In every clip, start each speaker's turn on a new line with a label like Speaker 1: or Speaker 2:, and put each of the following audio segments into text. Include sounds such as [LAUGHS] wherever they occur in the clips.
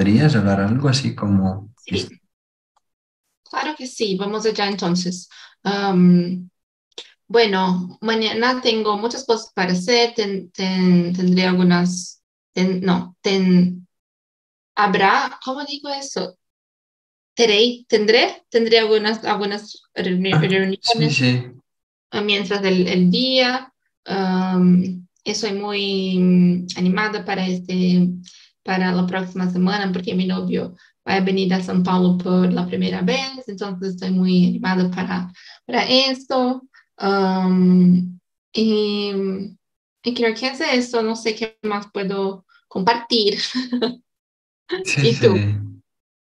Speaker 1: ¿podrías hablar algo así como...
Speaker 2: Sí, claro que sí, vamos allá entonces. Um, bueno, mañana tengo muchas cosas para hacer, ten- ten- tendré algunas, ten- no, habrá, ¿cómo digo eso? Teré, tendré, tendré algunas, algunas reuni-
Speaker 1: Ah, sí,
Speaker 2: reuniones
Speaker 1: sí,
Speaker 2: ah, mientras el, el día. Um, estoy muy animada para este, para la próxima semana porque mi novio va a venir a São Paulo por la primera vez, entonces estoy muy animada para, para esto. Um, y, y creo que es eso, no sé qué más puedo compartir. [LAUGHS]
Speaker 1: sí,
Speaker 2: ¿Y tú?
Speaker 1: sí.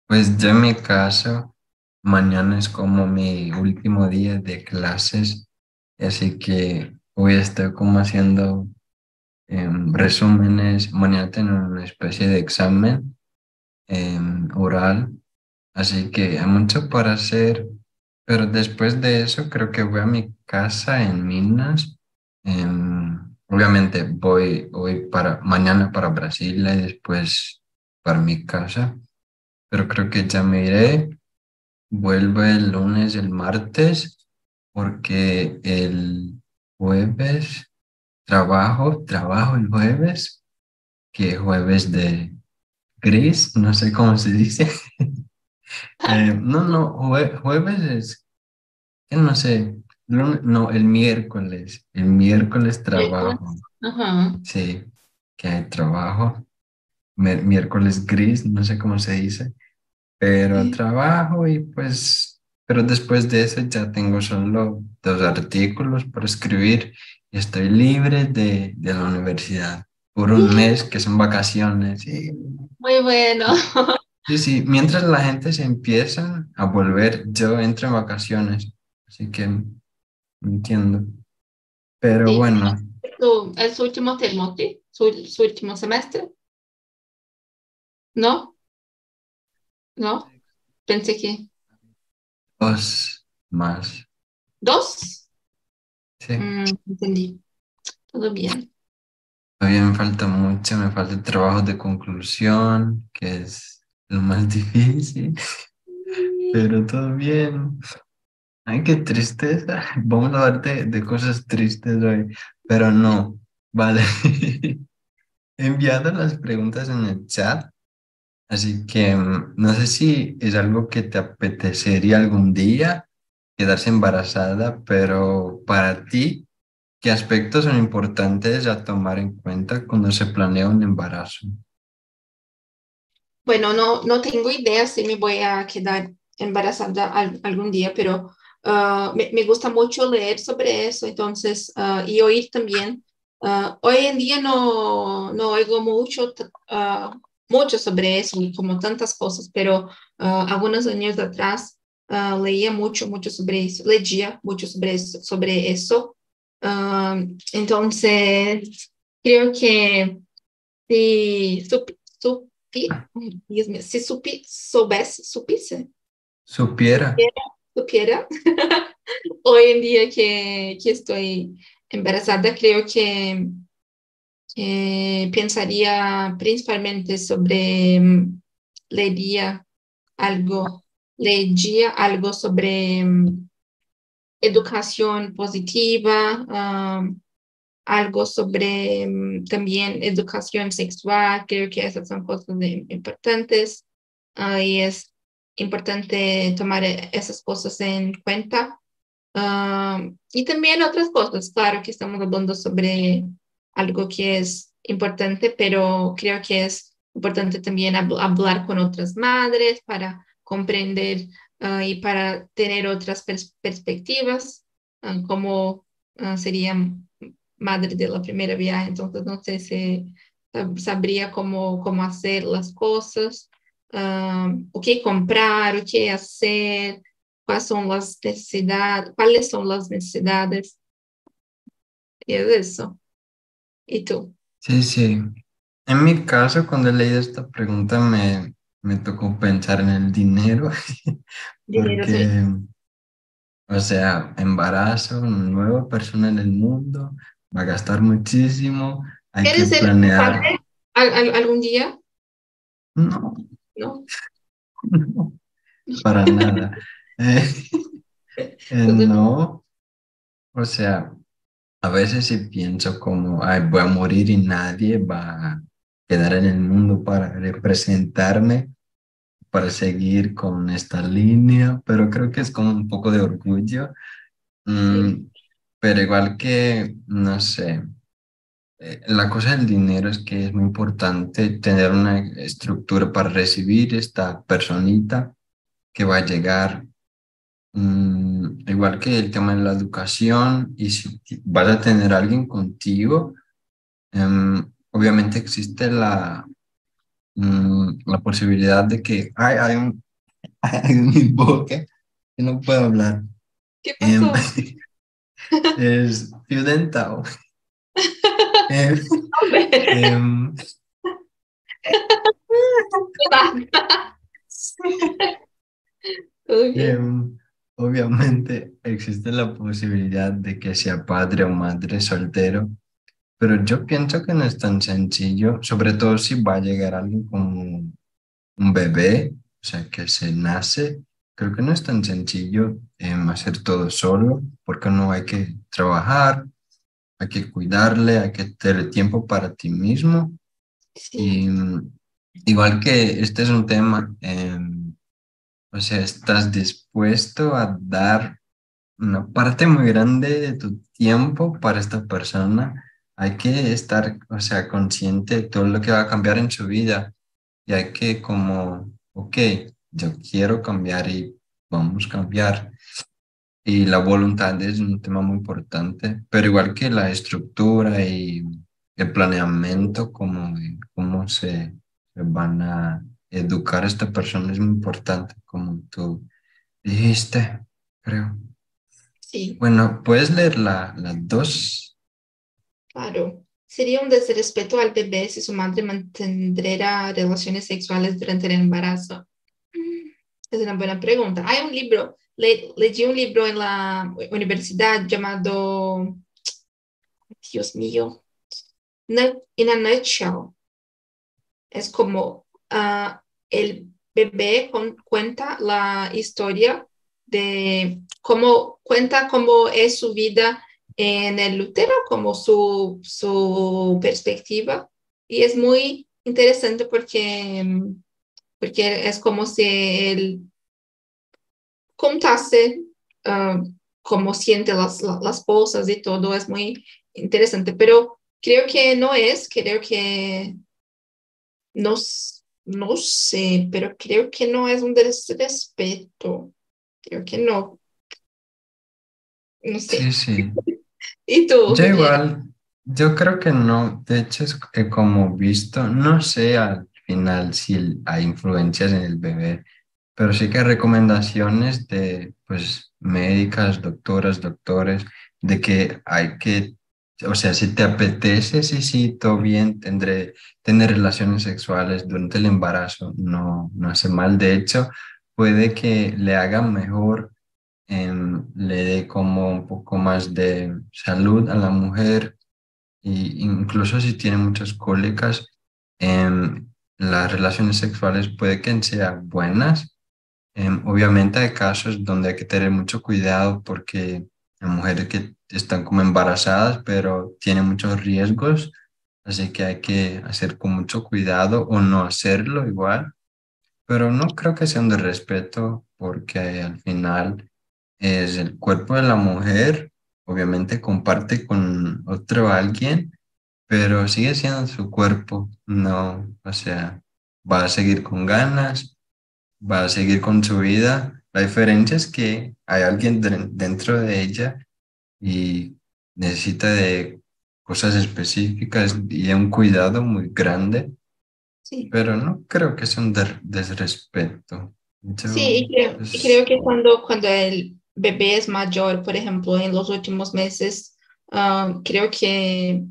Speaker 1: Pues yo en mi caso, mañana es como mi último día de clases, así que hoy estoy como haciendo em, resúmenes, mañana tengo una especie de examen em, oral, así que hay mucho para hacer, pero después de eso creo que voy a mi casa en Minas. em, obviamente voy hoy para mañana para Brasil y después para mi casa, pero creo que ya me iré. Vuelvo el lunes, el martes, porque el jueves trabajo, trabajo el jueves, que jueves de gris, no sé cómo se dice. [LAUGHS] Eh, no, no, jue- jueves es, no sé, no, el miércoles, el miércoles trabajo,
Speaker 2: Ajá.
Speaker 1: sí, que hay trabajo, mi- miércoles gris, no sé cómo se dice, pero trabajo y pues, pero después de eso ya tengo solo dos artículos por escribir y estoy libre de, de la universidad por un mes que son vacaciones y
Speaker 2: Muy bueno.
Speaker 1: Sí, sí, mientras la gente se empieza a volver, yo entro en vacaciones, así que entiendo. Pero
Speaker 2: Sí.
Speaker 1: bueno,
Speaker 2: Su, es su último termo. Su, su último semestre. ¿No? ¿No? Pensé que
Speaker 1: dos más.
Speaker 2: dos.
Speaker 1: Sí,
Speaker 2: Mm, entendí. Todo bien.
Speaker 1: todavía me falta mucho, me falta el trabajo de conclusión, que es lo más [LAUGHS] difícil, pero todo bien. Ay, qué tristeza. [LAUGHS] Vamos a hablar de, de cosas tristes hoy, pero no, vale. [LAUGHS] He enviado las preguntas en el chat. Así que no sé si es algo que te apetecería algún día quedarse embarazada, pero para ti, ¿qué aspectos son importantes a tomar en cuenta cuando se planea un embarazo?
Speaker 2: Bueno, no, no tengo idea si me voy a quedar embarazada al- algún día, pero ah, me, gusta mucho leer sobre eso, entonces, ah, y oír también. Ah, hoy en día no, no oigo mucho, mucho sobre eso, como tantas cosas, pero ah, algunos años atrás ah, leía mucho, mucho sobre eso, leía mucho sobre eso. Sobre eso. Ah, entonces, creo que si supi, supi, mío, si supi, soubesse, supisse,
Speaker 1: Supiera.
Speaker 2: supiera, [LAUGHS] hoy en día que, que estoy embarazada, creo que eh, pensaría principalmente sobre, mm, leería algo, leería algo sobre mm, educación positiva, algo sobre mm, también educación sexual, creo que esas son cosas de- importantes ah, y es importante tomar e- esas cosas en cuenta. Ah, y también otras cosas, claro que estamos hablando sobre algo que es importante, pero creo que es importante también hab- hablar con otras madres para comprender ah, y para tener otras pers- perspectivas, ah, como ah, sería madre de la primera viaje, entonces no sé si sab- sabría cómo, cómo hacer las cosas, o qué comprar, o qué hacer, cuáles son las necesidades, cuáles son las necesidades. Y es eso. ¿Y tú?
Speaker 1: Sí, sí. En mi caso, cuando he leído esta pregunta, me, me tocó pensar en el dinero, [LAUGHS]
Speaker 2: Dinero, sí.
Speaker 1: porque, o sea, embarazo, una nueva persona en el mundo, va a gastar muchísimo, hay que
Speaker 2: ¿Quieres ser
Speaker 1: planear.
Speaker 2: padre al- al- algún día?
Speaker 1: No,
Speaker 2: ¿no? [LAUGHS]
Speaker 1: para nada. [LAUGHS] Eh, eh, no, o sea, a veces sí pienso como, ay, voy a morir y nadie va a quedar en el mundo para representarme, para seguir con esta línea, pero creo que es como un poco de orgullo. Mm, pero igual que, no sé, eh, la cosa del dinero es que es muy importante tener una estructura para recibir esta personita que va a llegar. Mm, igual que el tema de la educación y si vas a tener a alguien contigo, em, obviamente existe la, mm, la posibilidad de que hay, hay un, [LAUGHS] hay un boca que no puedo hablar.
Speaker 2: ¿Qué pasó? [LAUGHS] [LAUGHS]
Speaker 1: Em, es Fiudentao. Obviamente existe la posibilidad de que sea padre o madre soltero, pero yo pienso que no es tan sencillo, sobre todo si va a llegar alguien como un bebé, o sea, que se nace creo que no es tan sencillo em, hacer todo solo, porque no hay que trabajar, hay que cuidarle, hay que tener tiempo para ti mismo. Y mm, igual que este es un tema, em, o sea, estás dispuesto a dar una parte muy grande de tu tiempo para esta persona. Hay que estar, o sea, consciente de todo lo que va a cambiar en su vida y hay que como, ok, yo quiero cambiar y vamos a cambiar. Y la voluntad es un tema muy importante, pero igual que la estructura y el planeamiento, como cómo se, van a educar a esta persona es muy importante, como tú dijiste, creo.
Speaker 2: Sí.
Speaker 1: Bueno, ¿puedes leer las dos?
Speaker 2: Claro. Sería un desrespeto al bebé si su madre mantendrá relaciones sexuales durante el embarazo. Es una buena pregunta. Hay un libro, le, leí un libro en la universidad llamado, Dios mío, In a Nutshell. Es como uh, el bebé cuenta la historia de cómo cuenta cómo es su vida en el útero, como su, su perspectiva. Y es muy interesante porque porque es como si él contase uh, cómo siente las, las cosas y todo, es muy interesante, pero creo que no es, creo que no, no sé, pero creo que no es un desrespeto, creo que no. No sé.
Speaker 1: Sí, sí. [LAUGHS]
Speaker 2: ¿Y tú?
Speaker 1: Yo igual, yo creo que no, de hecho es como visto, no sé, al final si hay influencias en el bebé, pero sí que hay recomendaciones de pues médicas, doctoras, doctores, de que hay que, o sea, si te apetece, sí, sí, todo bien, tendré, tener relaciones sexuales durante el embarazo, no, no hace mal, de hecho, puede que le haga mejor, le dé como un poco más de salud a la mujer, e incluso si tiene muchas cólicas, eh, las relaciones sexuales puede que sean buenas. Em, obviamente hay casos donde hay que tener mucho cuidado porque hay mujeres que están como embarazadas, pero tienen muchos riesgos, así que hay que hacer con mucho cuidado o no hacerlo igual. Pero no creo que sea un de respeto porque al final es el cuerpo de la mujer, obviamente comparte con otro alguien pero sigue siendo su cuerpo, no, o sea, va a seguir con ganas, va a seguir con su vida. La diferencia es que hay alguien dentro de ella y necesita de cosas específicas y de un cuidado muy grande.
Speaker 2: Sí.
Speaker 1: Pero no creo que sea un desrespeto.
Speaker 2: sí, y creo, y creo, que cuando, cuando el bebé es mayor, por ejemplo, en los últimos meses, ah, creo que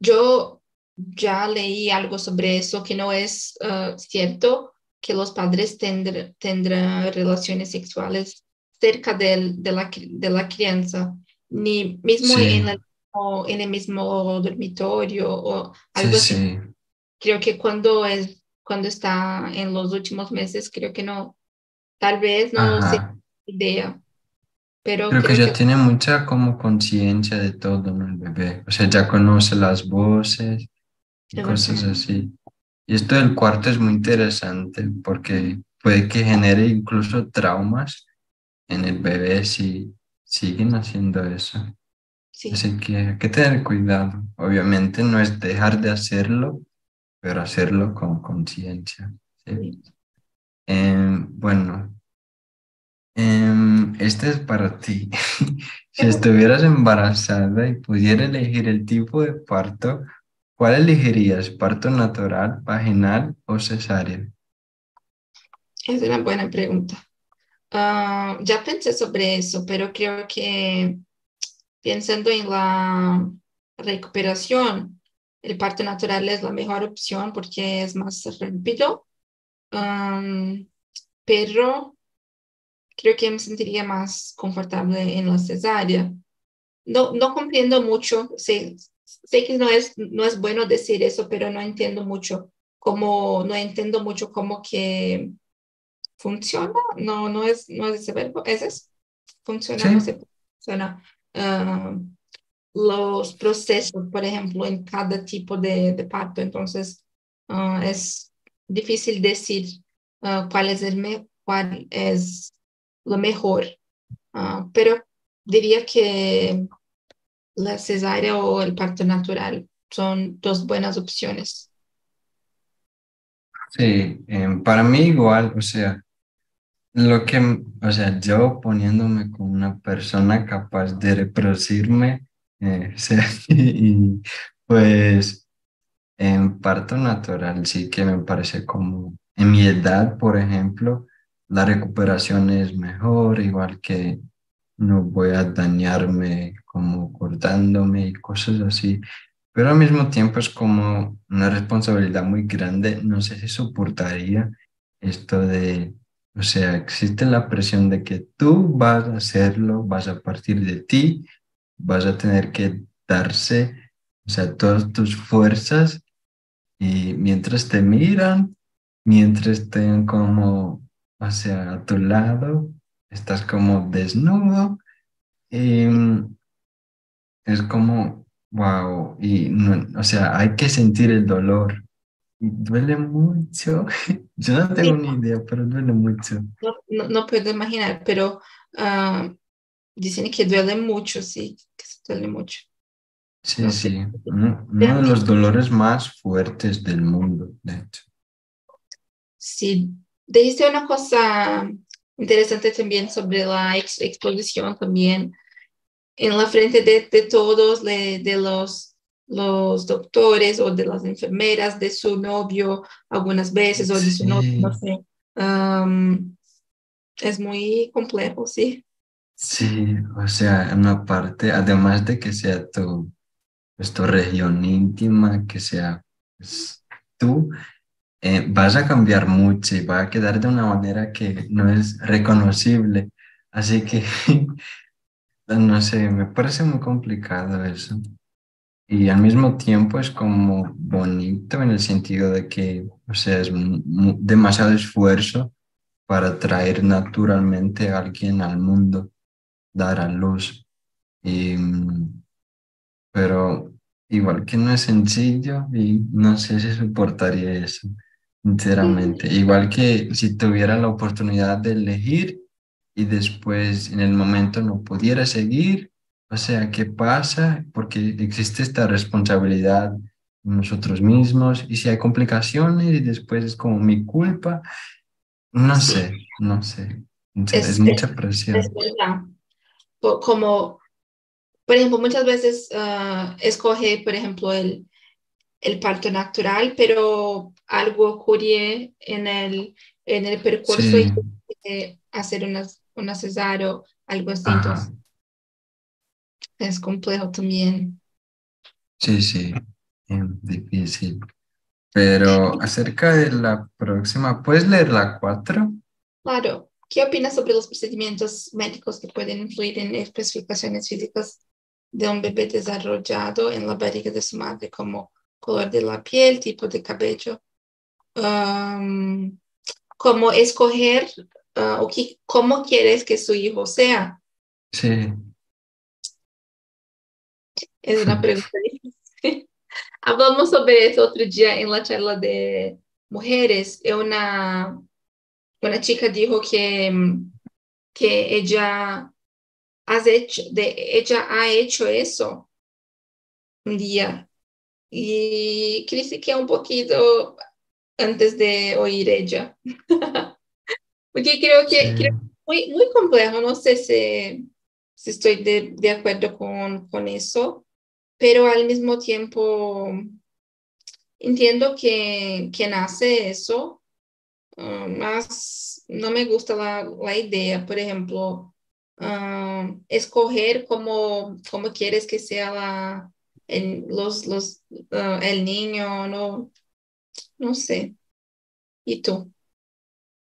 Speaker 2: yo ya leí algo sobre eso, que no es uh, cierto que los padres tendrán relaciones sexuales cerca de, de, la, de la crianza, ni mismo en, el, en, el, mismo dormitorio o algo así. Creo que cuando es cuando está en los últimos meses, creo que no, tal vez no sé idea. Pero
Speaker 1: creo, que ya tiene mucha como conciencia de todo, ¿no? El bebé. O sea, ya conoce las voces y cosas así. Y esto del cuarto es muy interesante porque puede que genere incluso traumas en el bebé si siguen haciendo eso. Así que hay que tener cuidado. Obviamente no es dejar de hacerlo, pero hacerlo con conciencia. Em, bueno, em, este es para ti. [LAUGHS] si estuvieras embarazada y pudiera elegir el tipo de parto, ¿cuál elegirías? ¿Parto natural, vaginal o cesárea?
Speaker 2: Es una buena pregunta. Ah, ya pensé sobre eso, pero creo que pensando en la recuperación, el parto natural es la mejor opción porque es más rápido, pero creo que me sentiría más confortable en la cesárea. No, no comprendo mucho, sé, sé que no es, no es bueno decir eso, pero no entiendo mucho cómo, no entiendo mucho cómo que funciona, no, no es, no es ese verbo, es eso, funciona, no se funciona. Ah, los procesos, por ejemplo, en cada tipo de, de parto. Entonces, uh, es difícil decir uh, cuál, es el me cuál es lo mejor, pero diría que la cesárea o el parto natural son dos buenas opciones.
Speaker 1: Sí, em, para mí igual, o sea, lo que, o sea, yo poniéndome con una persona capaz de reproducirme, eh, [LAUGHS] y pues en parto natural sí que me parece como en mi edad, por ejemplo, la recuperación es mejor, igual que no voy a dañarme como cortándome y cosas así. Pero al mismo tiempo es como una responsabilidad muy grande. No sé si soportaría esto de, o sea, existe la presión de que tú vas a hacerlo, vas a partir de ti vas a tener que darse, o sea, todas tus fuerzas y mientras te miran, mientras estén como hacia tu lado, estás como desnudo y mm, es como, wow, y no, o sea, hay que sentir el dolor. Duele mucho. [LAUGHS] Yo no tengo ni idea, pero duele mucho.
Speaker 2: No, no, puedo imaginar, pero uh, Dicen que duele mucho, sí, que se duele mucho.
Speaker 1: Sí, sí, uno, de los dolores más fuertes del mundo, de hecho.
Speaker 2: Sí, dijiste una cosa interesante también sobre la exposición también en la frente de, de todos, de, de, los, los doctores o de las enfermeras, de su novio algunas veces o de su novio, no sé. es muy complejo, sí.
Speaker 1: Sí, o sea, una parte, además de que sea tu, pues, tu región íntima, que sea pues, tú, eh, vas a cambiar mucho y va a quedar de una manera que no es reconocible. Así que, [LAUGHS] no sé, me parece muy complicado eso. Y al mismo tiempo es como bonito en el sentido de que, o sea, es demasiado esfuerzo para traer naturalmente a alguien al mundo dar a luz. Y, pero igual que no es sencillo y no sé si soportaría eso, sinceramente. Igual que si tuviera la oportunidad de elegir y después en el momento no pudiera seguir, o sea, ¿qué pasa? Porque existe esta responsabilidad nosotros mismos y si hay complicaciones y después es como mi culpa, no sé, no sé. Es, mucha presión
Speaker 2: como, por ejemplo, muchas veces uh, escoge, por ejemplo, el, el parto natural, pero algo ocurre en el, en el percurso y hacer una, una cesárea algo así. Entonces, es complejo también.
Speaker 1: Sí, sí, es difícil. Pero acerca de la próxima, ¿puedes leer la cuatro?
Speaker 2: Claro. ¿Qué opinas sobre los procedimientos médicos que pueden influir en especificaciones físicas de un bebé desarrollado en la barriga de su madre, como color de la piel, tipo de cabello? um, como escoger uh, o que, cómo quieres que su hijo sea.
Speaker 1: Sí.
Speaker 2: Es una pregunta difícil. Hablamos sobre eso otro día en la charla de mujeres. Una, una chica dijo que, que ella, has hecho, de, ella ha hecho eso un día. Y critiqué un poquito antes de oír ella. [LAUGHS] Porque creo que,
Speaker 1: Sí.
Speaker 2: muy, muy complejo, no sé si, si estoy de, de acuerdo con, con eso, pero al mismo tiempo entiendo que quien hace eso, uh, más no me gusta la, la idea, por ejemplo, uh, escoger cómo, cómo quieres que sea la, el, los, los, uh, el niño, no, no sé. ¿Y tú?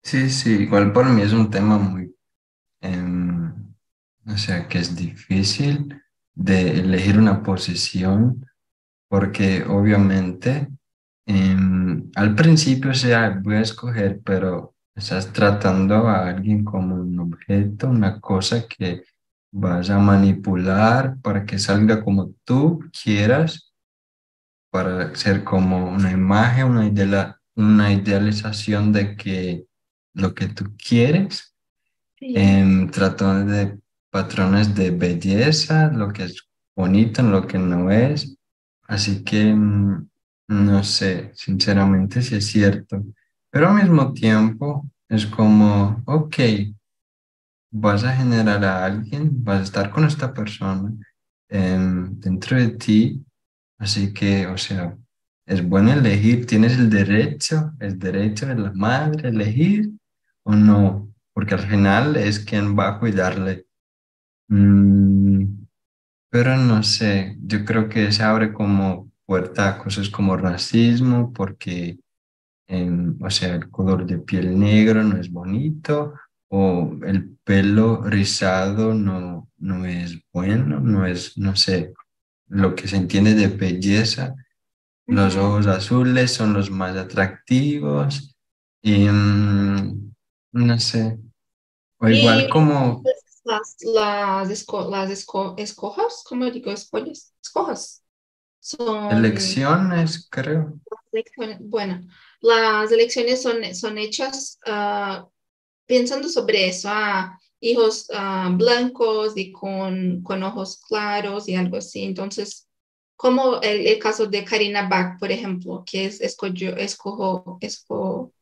Speaker 1: Sí, sí, igual por mí es un tema muy, em, o sea, que es difícil de elegir una posición porque obviamente em, al principio, o sea, voy a escoger, pero estás tratando a alguien como un objeto, una cosa que vas a manipular para que salga como tú quieras, para ser como una imagen, una una idealización de que lo que tú quieres,
Speaker 2: Sí.
Speaker 1: em, tratando de patrones de belleza, lo que es bonito, lo que no es. Así que mm, no sé, sinceramente, si es cierto. Pero al mismo tiempo es como, ok, vas a generar a alguien, vas a estar con esta persona em, dentro de ti. Así que, o sea, es bueno elegir, tienes el derecho, el derecho de la madre elegir o no, porque al final es quien va a cuidarle. Mm, pero no sé, yo creo que se abre como puerta a cosas como racismo, porque, em, o sea, el color de piel negro no es bonito, o el pelo rizado no, no es bueno, no es, no sé, lo que se entiende de belleza. Los ojos azules son los más atractivos y mm, no sé, o igual
Speaker 2: Y
Speaker 1: como
Speaker 2: las, las, esco- las esco- escojas, ¿cómo digo? Escollas, escojas. Son
Speaker 1: elecciones, creo.
Speaker 2: bueno, las elecciones son, son hechas ah, pensando sobre eso, ah, hijos ah, blancos y con, con ojos claros y algo así. Entonces, como el, el caso de Karina Bach, por ejemplo, que es escogió, escojo, esco,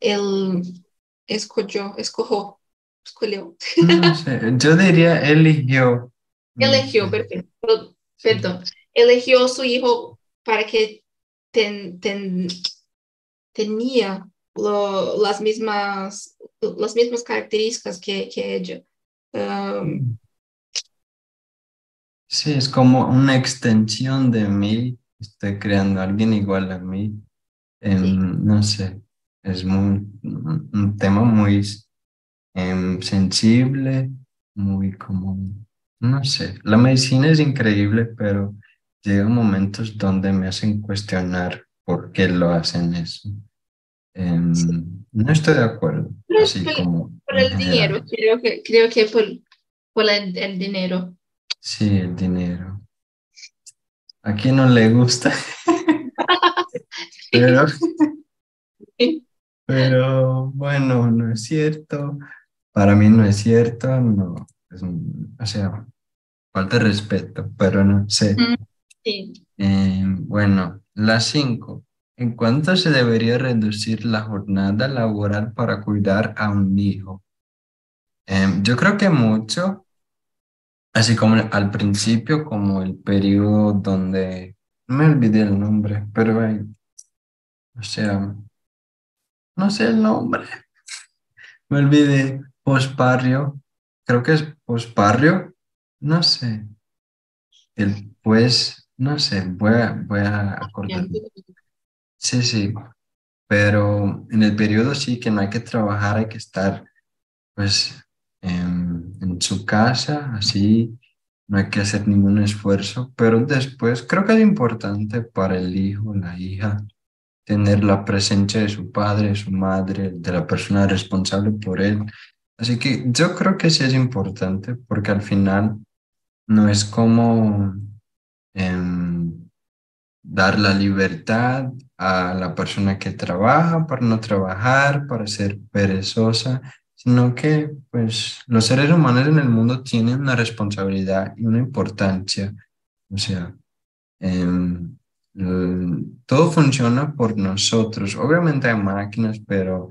Speaker 2: el, escogió, escojo, escogió,
Speaker 1: No sé, yo diría eligió.
Speaker 2: eligió,
Speaker 1: sé,
Speaker 2: perfecto, perdón, eligió su hijo para que ten, ten- tenía lo- las mismas las mismas características que, que ella. Um,
Speaker 1: Sí, es como una extensión de mí. Estoy creando a alguien igual a mí. Em,
Speaker 2: sí.
Speaker 1: no sé, es muy, un tema muy em, sensible, muy como, no sé, la medicina es increíble, pero llegan momentos donde me hacen cuestionar por qué lo hacen eso.
Speaker 2: sí.
Speaker 1: Em, no estoy de acuerdo,
Speaker 2: Pero
Speaker 1: así
Speaker 2: por,
Speaker 1: como
Speaker 2: por el dinero, creo que, creo que por, por el, el dinero.
Speaker 1: Sí, el dinero. ¿A quién no le gusta? [LAUGHS] Pero, pero bueno, no es cierto. Para mí no es cierto, no. es un- o sea, falta de respeto, pero no sé.
Speaker 2: Mm, Sí.
Speaker 1: Eh, bueno, las cinco. ¿En cuánto se debería reducir la jornada laboral para cuidar a un hijo? Em, yo creo que mucho, así como al principio, como el periodo donde, me olvidé el nombre, pero hay, o sea, no sé el nombre, [LAUGHS] me olvidé, posparrio, creo que es posparrio, no sé, el pues, no sé, voy a, voy a acordarme. Sí, sí, pero en el periodo sí que no hay que trabajar, hay que estar pues en, en su casa, así, no hay que hacer ningún esfuerzo, pero después creo que es importante para el hijo, la hija, tener la presencia de su padre, su madre, de la persona responsable por él. Así que yo creo que sí es importante porque al final no es como em, dar la libertad a la persona que trabaja para no trabajar, para ser perezosa, sino que pues los seres humanos en el mundo tienen una responsabilidad y una importancia. O sea, em, todo funciona por nosotros. Obviamente hay máquinas, pero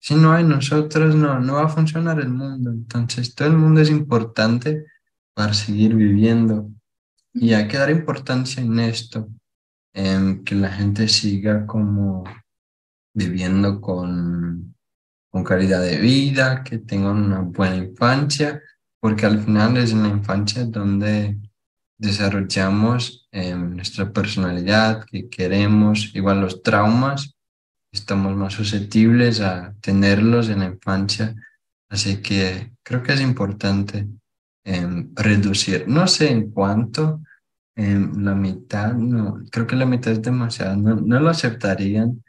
Speaker 1: si no hay nosotros, no, no va a funcionar el mundo. Entonces, todo el mundo es importante para seguir viviendo. Y hay que dar importancia en esto, en que la gente siga como viviendo con, con calidad de vida, que tengan una buena infancia, porque al final es en la infancia donde desarrollamos eh, nuestra personalidad, que queremos, igual los traumas, estamos más susceptibles a tenerlos en la infancia, así que creo que es importante em, reducir, no sé en cuánto, em, la mitad, no, creo que la mitad es demasiado, no, no lo aceptarían,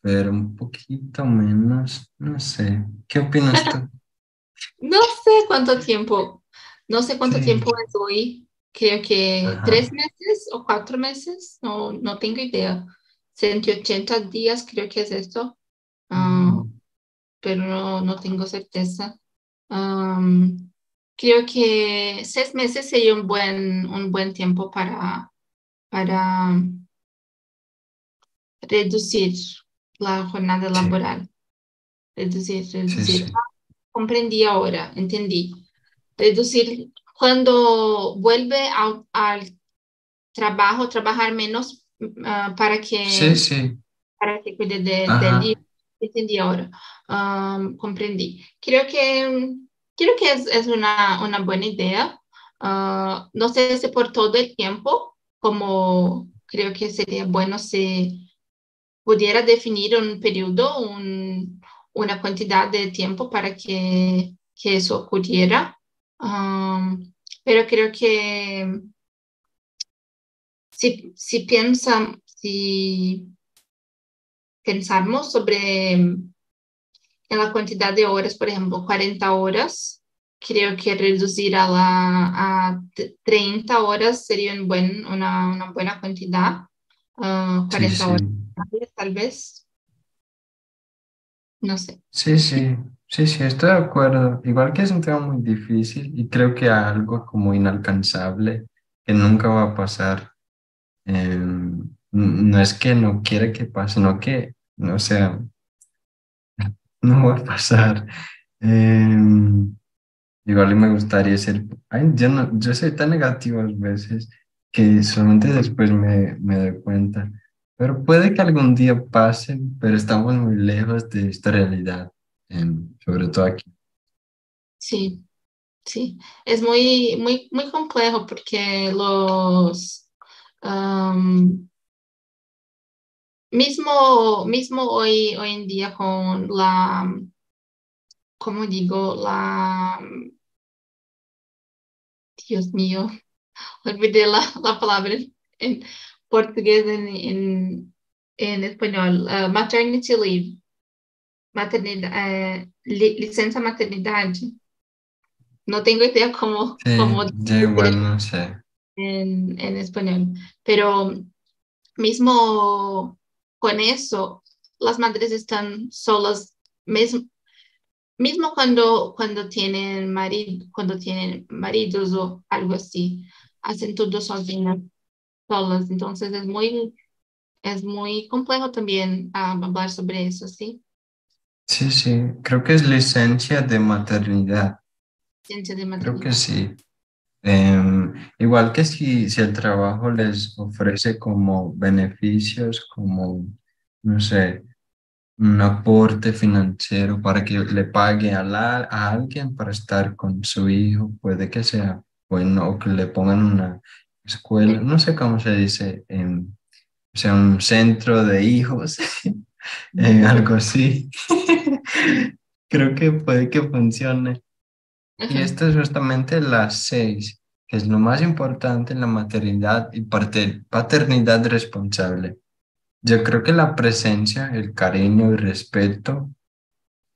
Speaker 1: pero un poquito menos, no sé, ¿qué opinas tú? [LAUGHS]
Speaker 2: no sé cuánto tiempo, no sé cuánto tiempo es hoy, creo que tres meses o cuatro meses, no, no tengo idea. 180 días creo que es esto, ah, pero no, no, tengo certeza. creo que seis meses sería un buen, un buen tiempo para, para reducir la jornada laboral. Reducir, reducir. comprendí ahora, entendí. Reducir cuando vuelve al trabajo, trabajar menos uh, para que
Speaker 1: sí, sí.
Speaker 2: para que cuide de, del. Entendí ahora, um, comprendí. Creo que creo que es, es una, una buena idea. Uh, no sé si por todo el tiempo, como creo que sería bueno si pudiera definir un periodo, un, una cantidad de tiempo para que, que eso ocurriera. Um, pero creo que si, si, piensa, si pensamos sobre en la cantidad de horas, por ejemplo, 40 horas, creo que reducir a, la, a 30 horas sería un buen, una, una buena cantidad. 40 ah, horas tal vez. No sé.
Speaker 1: Sí, sí, sí, sí, estoy de acuerdo. Igual que es un tema muy difícil y creo que algo como inalcanzable que nunca va a pasar Em, no es que no quiera que pase, no que, o sea, [LAUGHS] no va a pasar. Em, igual me gustaría ser, yo, no, yo soy tan negativo a veces que solamente después me, me doy cuenta. Pero puede que algún día pase, pero estamos muy lejos de esta realidad, em, sobre todo aquí.
Speaker 2: Sí, sí, es muy, muy, muy complejo porque los mismo, mismo hoy, hoy en día con la, como digo, la, Dios mío, [LAUGHS] olvidé la, la palabra en portugués, en, en, español, uh, maternity leave, maternidad, uh, licencia maternidad. No tengo idea cómo, cómo
Speaker 1: no sé
Speaker 2: en, en español. Pero mismo con eso, las madres están solas, mismo, mismo cuando, cuando, tienen marido, cuando tienen maridos o algo así, hacen todo solas, solas. Entonces es muy, es muy complejo también um, hablar sobre eso, ¿sí?
Speaker 1: Sí, sí, creo que es licencia de maternidad.
Speaker 2: Licencia de maternidad.
Speaker 1: Creo que sí. Em, igual que si, si el trabajo les ofrece como beneficios, como, no sé, un aporte financiero para que le pague a, a alguien para estar con su hijo, puede que sea bueno, o que le pongan una escuela, no sé cómo se dice, en, o sea, un centro de hijos, [LAUGHS] eh, algo así. [LAUGHS] Creo que puede que funcione. Y esto es justamente las seis, que es lo más importante en la maternidad y paternidad responsable. yo creo que la presencia, el cariño y respeto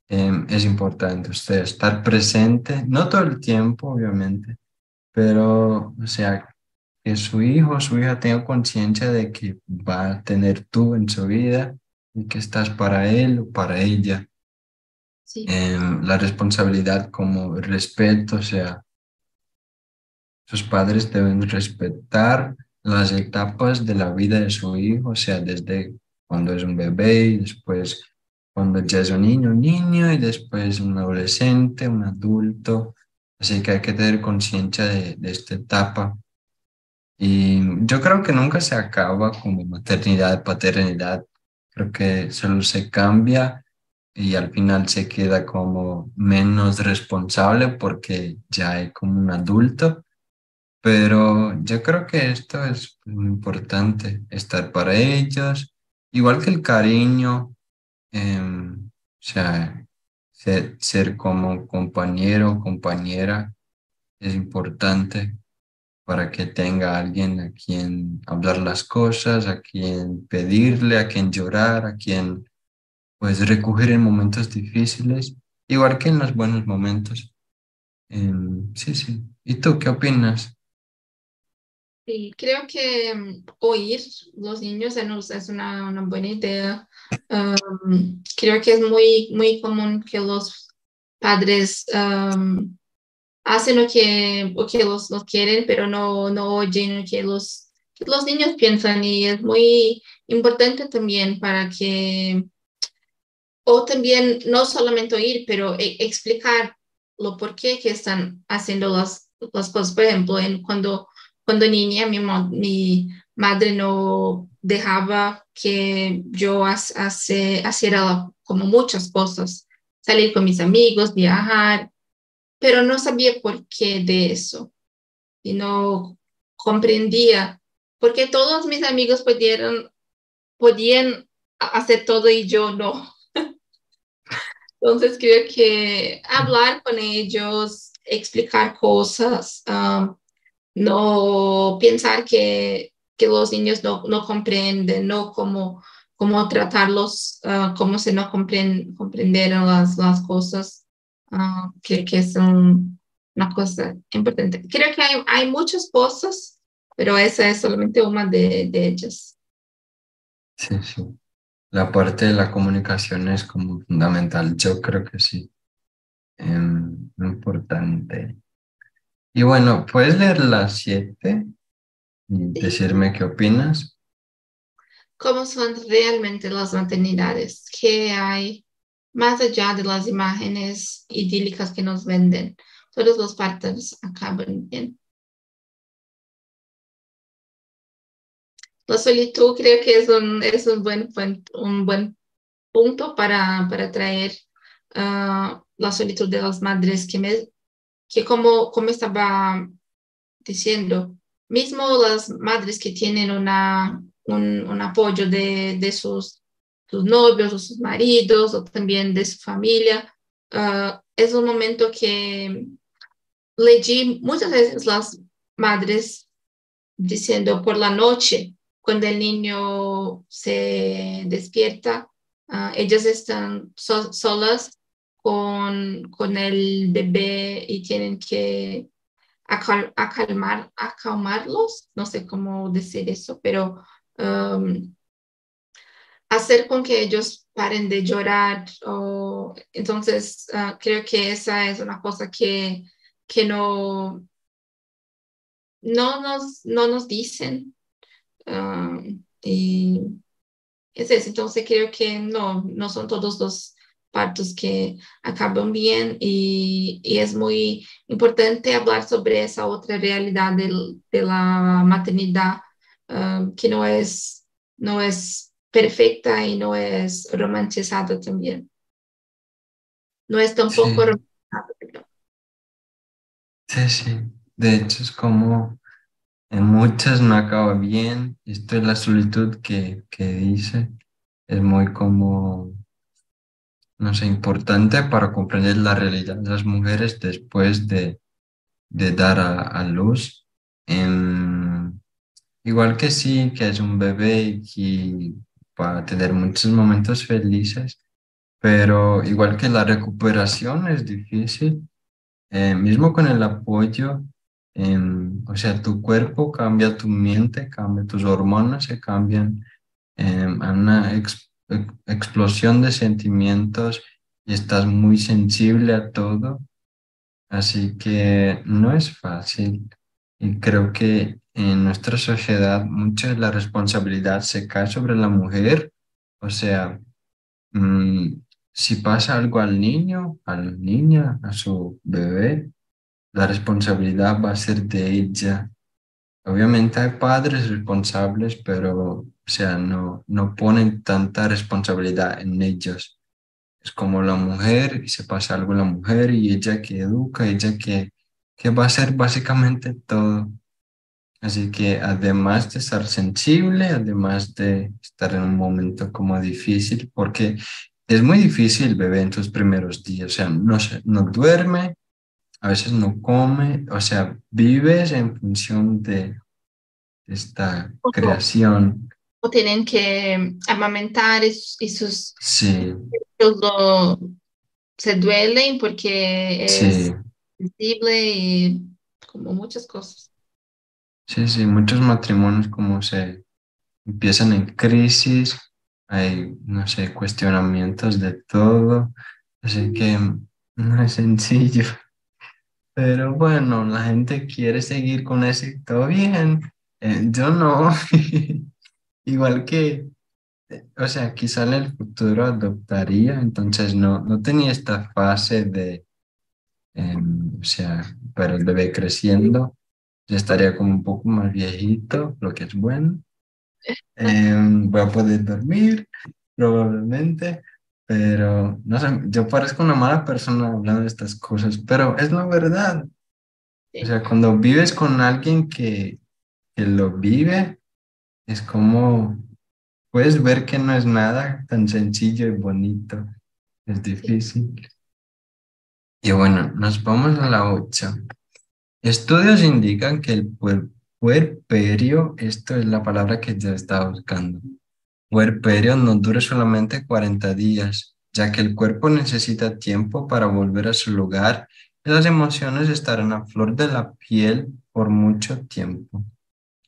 Speaker 1: em, es importante. Usted estar presente, no todo el tiempo, obviamente, pero, o sea, que su hijo o su hija tenga conciencia de que va a tener tú en su vida y que estás para él o para ella. Em, la responsabilidad como respeto, o sea, sus padres deben respetar las etapas de la vida de su hijo, o sea, desde cuando es un bebé y después cuando ya es un niño, un niño y después un adolescente, un adulto. Así que hay que tener conciencia de, de esta etapa. Y yo creo que nunca se acaba como maternidad, paternidad. Creo que solo se cambia y al final se queda como menos responsable porque ya hay como un adulto. Pero yo creo que esto es importante, estar para ellos, igual que el cariño, em, o sea, ser, ser como compañero compañera es importante para que tenga alguien a quien hablar las cosas, a quien pedirle, a quien llorar, a quien pues recoger en momentos difíciles, igual que en los buenos momentos. Em, sí, sí. ¿Y tú qué opinas?
Speaker 2: Sí, creo que um, oír los niños es una, una buena idea. Um, creo que es muy, muy común que los padres um, hacen lo que, lo que los, los, quieren, pero no, no oyen lo que los, los niños piensan y es muy importante también para que, o también no solamente oír, pero e, explicar lo por qué que están haciendo las, las cosas. Por ejemplo, en, cuando cuando niña mi, mi madre no dejaba que yo hace, hiciera como muchas cosas, salir con mis amigos, viajar, pero no sabía por qué de eso y no comprendía porque todos mis amigos pudieron, podían hacer todo y yo no. Entonces creo que hablar con ellos, explicar cosas, um, no pensar que, que los niños no, no comprenden, no cómo, cómo tratarlos, uh, cómo se no comprenden, comprendieron las, las cosas, uh, que, que son una cosa importante. Creo que hay, hay muchas cosas, pero esa es solamente una de, de ellas.
Speaker 1: Sí, sí. La parte de la comunicación es como fundamental. Yo creo que sí. Eh, importante. Y bueno, ¿puedes leer las siete y decirme qué opinas?
Speaker 2: ¿Cómo son realmente las maternidades? ¿Qué hay más allá de las imágenes idílicas que nos venden? Todos los partos acaban bien. La solitud creo que es un, es un, buen, un buen punto para, para traer uh, la solitud de las madres que que como, como estaba diciendo, mismo las madres que tienen una, un, apoyo de, de sus, sus, novios o sus maridos o también de su familia, ah, es un momento que leí muchas veces las madres diciendo por la noche, cuando el niño se despierta, ah, ellas están solas con, con el bebé y tienen que acalmar, acalmarlos, no sé cómo decir eso, pero um, hacer con que ellos paren de llorar. O, entonces, uh, creo que esa es una cosa que, que no, no, nos, no nos dicen. Um, y es eso, entonces creo que no, no son todos los partos que acaban bien y, y, es muy importante hablar sobre esa otra realidad de, de la maternidad um, que no es, no es perfecta y no es romantizada también. No es tampoco sí. romantizada.
Speaker 1: Sí, sí. De hecho, es como en muchas no acaba bien. Esto es la solitud que, que dice. Es muy como no sé, importante para comprender la realidad de las mujeres después de, de dar a, luz. igual que sí, que es un bebé y para tener muchos momentos felices, pero igual que la recuperación es difícil, eh, mismo con el apoyo, em, o sea, tu cuerpo cambia, tu mente cambia, tus hormonas se cambian em, a una explosión de sentimientos y estás muy sensible a todo. Así que no es fácil. Y creo que en nuestra sociedad mucha de la responsabilidad se cae sobre la mujer. O sea, mm, si pasa algo al niño, a la niña, a su bebé, la responsabilidad va a ser de ella. Obviamente hay padres responsables, pero o sea, no, no ponen tanta responsabilidad en ellos. Es como la mujer, y se pasa algo a la mujer, y ella que educa, ella que, que va a hacer básicamente todo. Así que además de estar sensible, además de estar en un momento como difícil, porque es muy difícil bebé en tus primeros días, o sea, no, no duerme, a veces no come, o sea, vives en función de esta creación.
Speaker 2: O tienen que amamentar y, sus...
Speaker 1: Sí.
Speaker 2: se duelen porque es sensible y como muchas cosas.
Speaker 1: Sí, sí, muchos matrimonios como se empiezan en crisis, hay, no sé, cuestionamientos de todo, así que no es sencillo. Pero bueno, la gente quiere seguir con ese, todo bien, eh, yo no. [LAUGHS] Igual que, eh, o sea, quizá en el futuro adoptaría, entonces no, no tenía esta fase de, em, o sea, pero el bebé creciendo ya estaría como un poco más viejito, lo que es bueno. [LAUGHS] Em, voy a poder dormir, probablemente, pero no sé, yo parezco una mala persona hablando de estas cosas, pero es la verdad. O sea, cuando vives con alguien que, que lo vive, es como puedes ver que no es nada tan sencillo y bonito, es difícil. Y bueno, nos vamos a la 8. Estudios indican que el puerperio, esto es la palabra que yo estaba buscando, puerperio no dura solamente 40 días, ya que el cuerpo necesita tiempo para volver a su lugar y las emociones estarán a flor de la piel por mucho tiempo.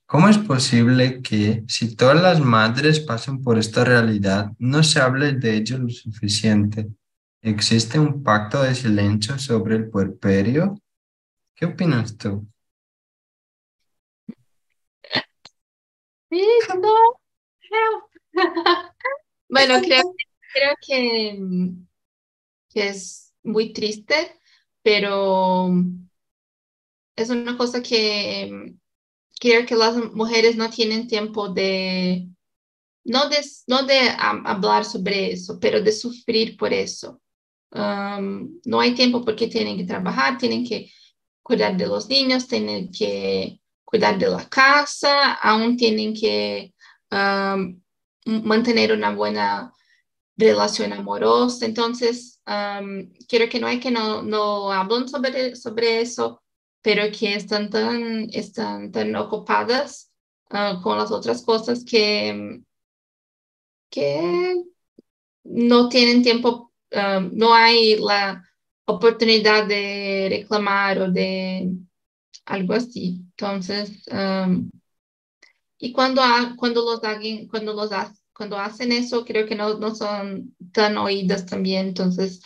Speaker 1: ¿Cómo es posible que, si todas las madres pasan por esta realidad, no se hable de ello lo suficiente? ¿Existe un pacto de silencio sobre el puerperio? ¿Qué opinas tú? [LAUGHS]
Speaker 2: bueno, creo, creo que, que es muy triste, pero es una cosa que creo que las mujeres no tienen tiempo de, no de, no de hablar sobre eso, pero de sufrir por eso. Um, no hay tiempo porque tienen que trabajar, tienen que cuidar de los niños, tienen que cuidar de la casa, aún tienen que um, mantener una buena relación amorosa. Entonces, quiero que no hay que no, no sobre, sobre eso, pero que están tan, están tan ocupadas uh, con las otras cosas que, que no tienen tiempo, no hay la oportunidad de reclamar o de algo así. Entonces, y cuando, cuando, los cuando, los cuando hacen eso, creo que no, no son tan oídas también. Entonces,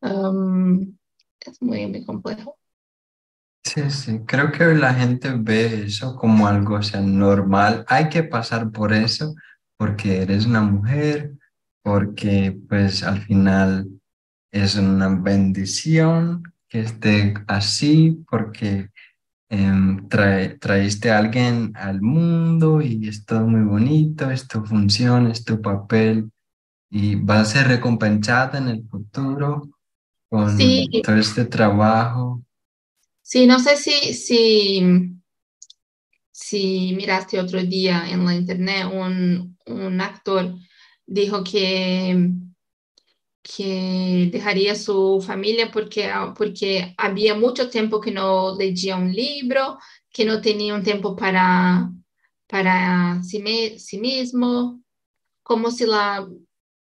Speaker 2: um, es muy, muy complejo.
Speaker 1: Sí, sí, creo que la gente ve eso como algo sea, normal. Hay que pasar por eso porque eres una mujer, porque pues al final es una bendición que esté así porque em, traíste a alguien al mundo y es todo muy bonito, es tu función, es tu papel y va a ser recompensada en el futuro con todo este trabajo.
Speaker 2: Sí, no sé si, si, si miraste otro día en la internet, un, un actor dijo que que dejaría su familia porque, porque había mucho tiempo que no leía un libro, que no tenía un tiempo para, para sí, sí mismo. como si la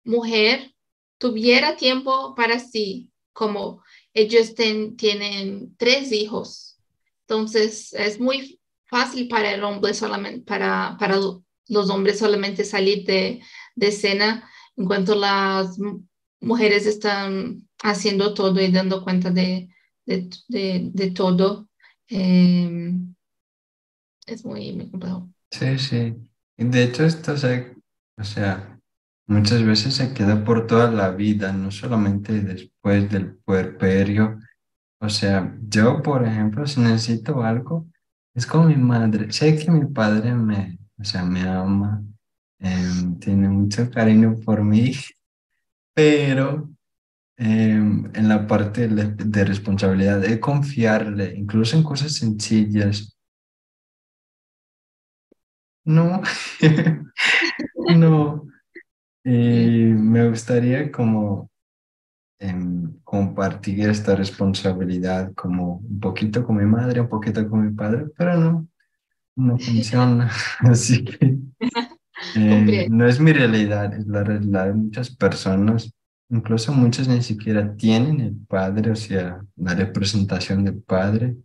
Speaker 2: mujer tuviera tiempo para sí, como ellos tienen tres hijos. Entonces es muy fácil para el hombre solamente, para, para los hombres solamente salir de, de cena en cuanto las mujeres están haciendo todo y dando cuenta de, de, todo. Em, es muy, muy complejo.
Speaker 1: Sí, sí. De hecho, esto se, o sea, muchas veces se queda por toda la vida, no solamente después del puerperio. O sea, yo, por ejemplo, si necesito algo, es con mi madre. Sé que mi padre me, o sea, me ama, em, tiene mucho cariño por mí, pero em, en la parte de, de responsabilidad, de confiarle, incluso en cosas sencillas. No, [LAUGHS] no. Y me gustaría como em, compartir esta responsabilidad como un poquito con mi madre, un poquito con mi padre, pero no, no [LAUGHS] funciona. [LAUGHS] Así que eh, no es mi realidad, es la realidad de muchas personas. Incluso muchos ni siquiera tienen el padre, o sea, la representación del padre.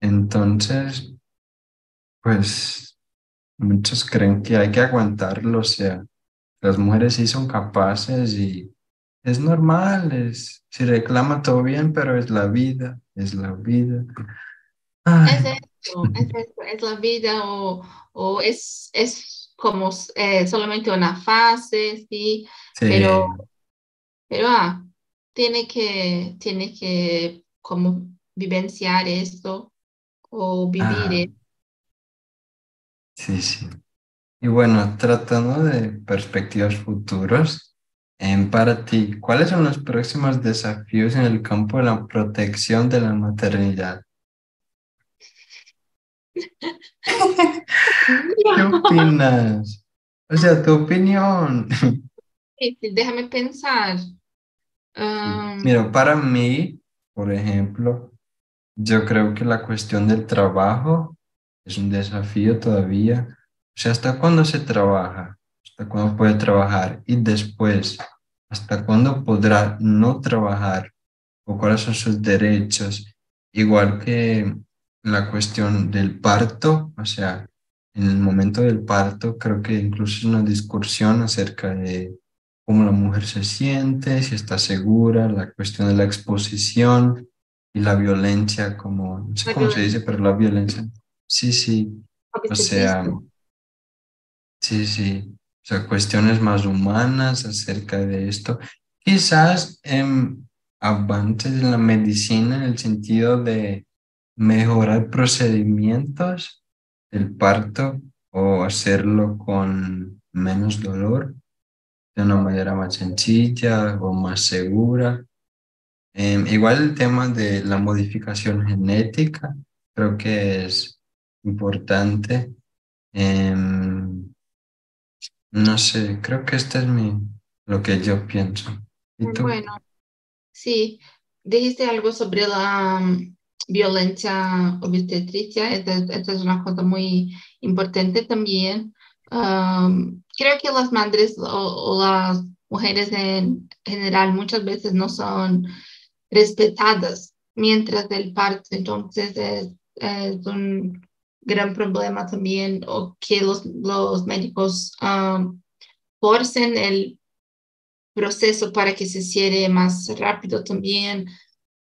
Speaker 1: Entonces, pues muchos creen que hay que aguantarlo, o sea, las mujeres sí son capaces y es normal, es, si reclama todo bien, pero es la vida, es la vida.
Speaker 2: Es la vida o, o es, es como eh, solamente una fase, sí, pero, pero ah, tiene que, tiene que como vivenciar esto o vivir
Speaker 1: Sí, sí. Y bueno, tratando de perspectivas futuras, em, para ti, ¿cuáles son los próximos desafíos en el campo de la protección de la maternidad? ¿Qué [LAUGHS] opinas? O sea, tu opinión.
Speaker 2: déjame pensar.
Speaker 1: Mira, para mí, por ejemplo, yo creo que la cuestión del trabajo es un desafío todavía. O sea, ¿hasta cuándo se trabaja? ¿Hasta cuándo puede trabajar? Y después, ¿hasta cuándo podrá no trabajar? ¿O cuáles son sus derechos? Igual que la cuestión del parto, o sea, en el momento del parto creo que incluso es una discusión acerca de cómo la mujer se siente, si está segura, la cuestión de la exposición y la violencia, como, no sé cómo se dice, pero la violencia Sí, sí. O sea, sí, sí. O sea, cuestiones más humanas acerca de esto. Quizás en avances en la medicina en el sentido de mejorar procedimientos del parto o hacerlo con menos dolor, de una manera más sencilla o más segura. Em, igual el tema de la modificación genética, creo que es importante. Em, no sé, creo que este es mi, lo que yo pienso.
Speaker 2: Bueno, sí, dijiste algo sobre la violencia obstetricia, esta, es una cosa muy importante también. creo que las madres o, las mujeres en general muchas veces no son respetadas mientras del parto, entonces es, un gran problema también o que los, los médicos forcen el proceso para que se cierre más rápido también.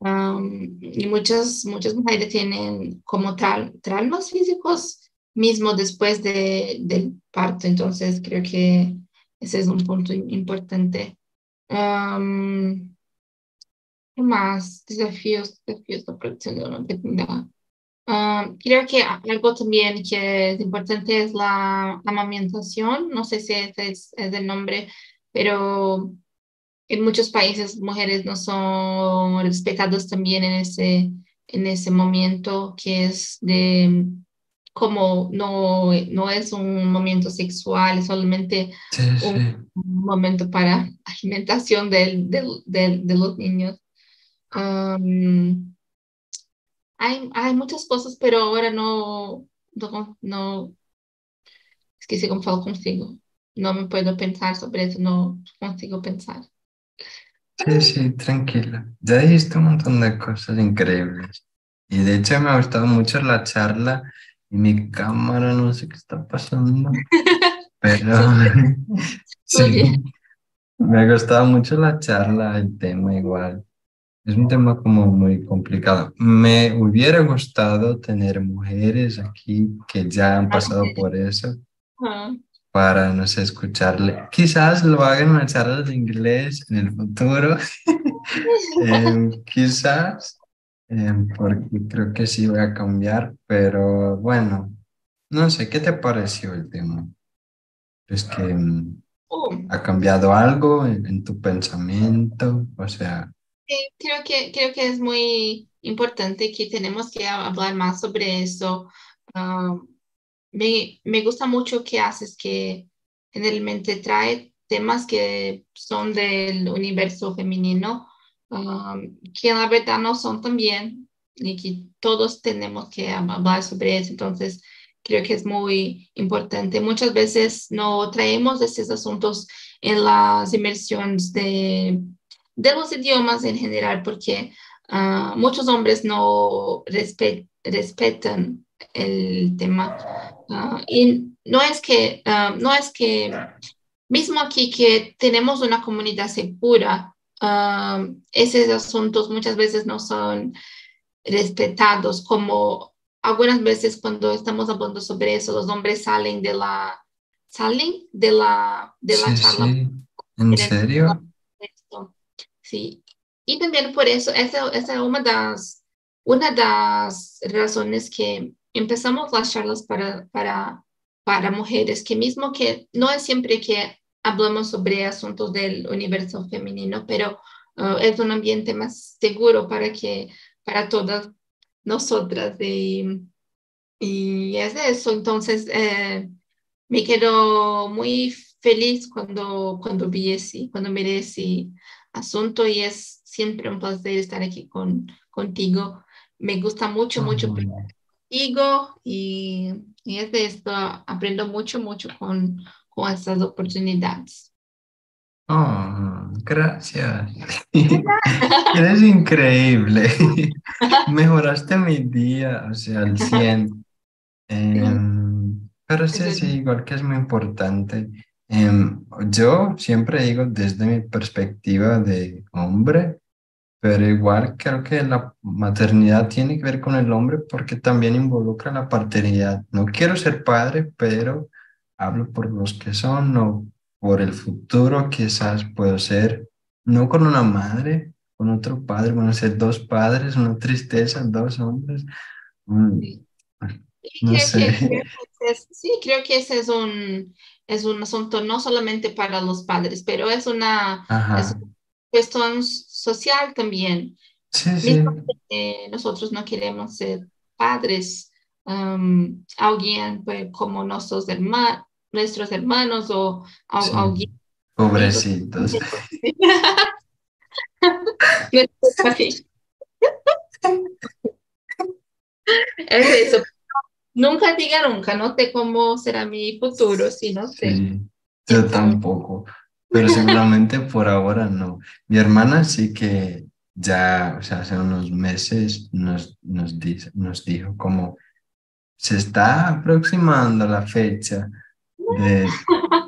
Speaker 2: Um, y muchas, muchas mujeres tienen como tal traumas físicos mismo después de, del parto, entonces creo que ese es un punto importante. Um, ¿Qué más? Desafíos, desafíos de protección de la maternidad. Ah, creo que algo también que es importante es la amamentación. No sé si ese es, el nombre, pero en muchos países mujeres no son respetadas también en ese, en ese momento que es de como no, no es un momento sexual, es solamente un momento para alimentación del, de los niños. Hay, hay muchas cosas, pero ahora no, no, no esqueci como falo consigo. no me puedo pensar sobre eso, no consigo pensar.
Speaker 1: Sí, sí, tranquila. Ya dijiste un montón de cosas increíbles. Y de hecho me ha gustado mucho la charla y mi cámara, no sé qué está pasando, [LAUGHS] pero [LAUGHS] sí, me ha gustado mucho la charla, el tema igual. Es un tema como muy complicado. Me hubiera gustado tener mujeres aquí que ya han pasado por eso para, no sé, escucharle. Quizás lo hagan en charla de inglés en el futuro. [LAUGHS] Em, quizás, em, porque creo que sí voy a cambiar, pero bueno, no sé, ¿qué te pareció el tema? ¿Es que oh. ha cambiado algo en tu pensamiento? O sea
Speaker 2: creo que, creo que es muy importante que tenemos que hablar más sobre eso. Ah, me, me, gusta mucho que haces que generalmente trae temas que son del universo femenino, ah, que la verdad no son también, y que todos tenemos que hablar sobre eso. Entonces, creo que es muy importante. Muchas veces no traemos esos asuntos en las inmersiones de de los idiomas en general, porque ah, muchos hombres no respetan el tema. Ah, y no es que, ah, no es que, mismo aquí que tenemos una comunidad segura, esos asuntos muchas veces no son respetados, como algunas veces cuando estamos hablando sobre eso, los hombres salen de la, salen de la, de la charla.
Speaker 1: ¿En serio?
Speaker 2: Sí, y también por eso, esa, esa es una de, las, una de las razones que empezamos las charlas para, para, para mujeres, que mismo que no es siempre que hablamos sobre asuntos del universo femenino, pero uh, es un ambiente más seguro para que para todas nosotras y, y es eso. Entonces, eh, me quedo muy feliz cuando, cuando vi ese, cuando miré ese asunto y es siempre un placer estar aquí con, contigo. Me gusta mucho, mucho contigo y, y es de esto, aprendo mucho, mucho con, con estas oportunidades.
Speaker 1: Oh, gracias. [LAUGHS] Eres increíble. [LAUGHS] Mejoraste mi día, o sea, al 100. [LAUGHS] Em, pero sí, sí, igual que es muy importante. Em, yo siempre digo desde mi perspectiva de hombre, pero igual creo que la maternidad tiene que ver con el hombre porque también involucra la paternidad. No quiero ser padre, pero hablo por los que son o por el futuro quizás puedo ser, no con una madre, con otro padre, van a ser dos padres, una tristeza, dos hombres. Mm,
Speaker 2: no sé. [LAUGHS] sí, creo que ese es un es un asunto no solamente para los padres, pero es una, cuestión social también.
Speaker 1: Sí,
Speaker 2: nosotros no queremos ser padres, um, alguien pues, como nuestros, hermanos nuestros hermanos o alguien.
Speaker 1: Pobrecitos. [LAUGHS] [LAUGHS]
Speaker 2: es eso, Nunca diga nunca, no sé cómo será mi futuro, si no sé.
Speaker 1: yo tampoco, pero seguramente por ahora no. Mi hermana sí que ya, o sea, hace unos meses nos, nos, dice, nos dijo como se está aproximando la fecha de,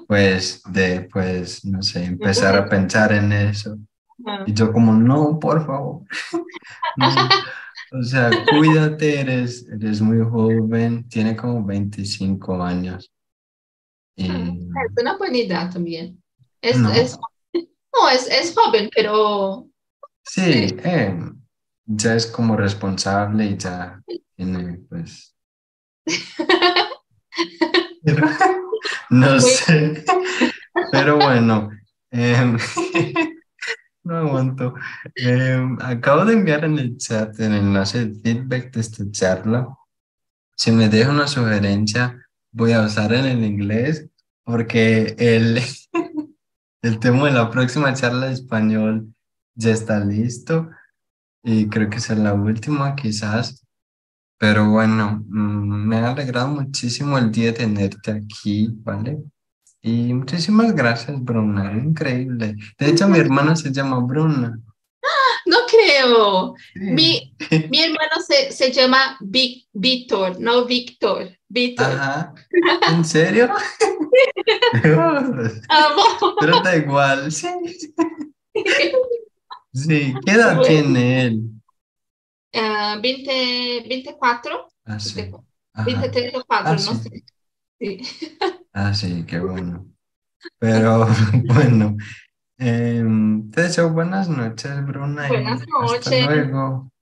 Speaker 1: pues, de, pues, no sé, empezar a pensar en eso. Y yo como, no, por favor. [LAUGHS] O sea, cuídate, eres, eres muy joven, tiene como 25 años.
Speaker 2: Es una buena edad también. Es, no. Es, no, es, es joven, pero...
Speaker 1: Sí, eh, ya es como responsable y ya tiene, pues... [LAUGHS] no sé, pero bueno. Eh, [LAUGHS] no aguanto. Em, acabo de enviar en el chat el enlace de feedback de esta charla. Si me deja una sugerencia, voy a usar en el inglés porque el, [LAUGHS] el tema de la próxima charla de español ya está listo y creo que es la última quizás. Pero bueno, mm, me ha alegrado muchísimo el día de tenerte aquí, ¿vale? Y muchísimas gracias, Bruna. Increíble. De hecho, mi hermana se llama Bruna.
Speaker 2: No creo.
Speaker 1: Sí.
Speaker 2: Mi, mi hermano se, se llama Vic- Víctor, no Víctor. Víctor.
Speaker 1: Ajá. ¿En serio? [LAUGHS]
Speaker 2: Amo.
Speaker 1: Pero da igual. Sí. Sí. ¿Qué edad
Speaker 2: Bueno.
Speaker 1: tiene él?
Speaker 2: Ah, 20, 24,
Speaker 1: Ah, sí.
Speaker 2: 20,
Speaker 1: Ajá.
Speaker 2: 23 o 4,
Speaker 1: Ah,
Speaker 2: no
Speaker 1: sí.
Speaker 2: sé. Sí.
Speaker 1: Ah, sí, qué bueno. Pero [LAUGHS] bueno, em, te deseo buenas noches, Bruna. y
Speaker 2: Buenas
Speaker 1: Hasta
Speaker 2: noches.
Speaker 1: luego.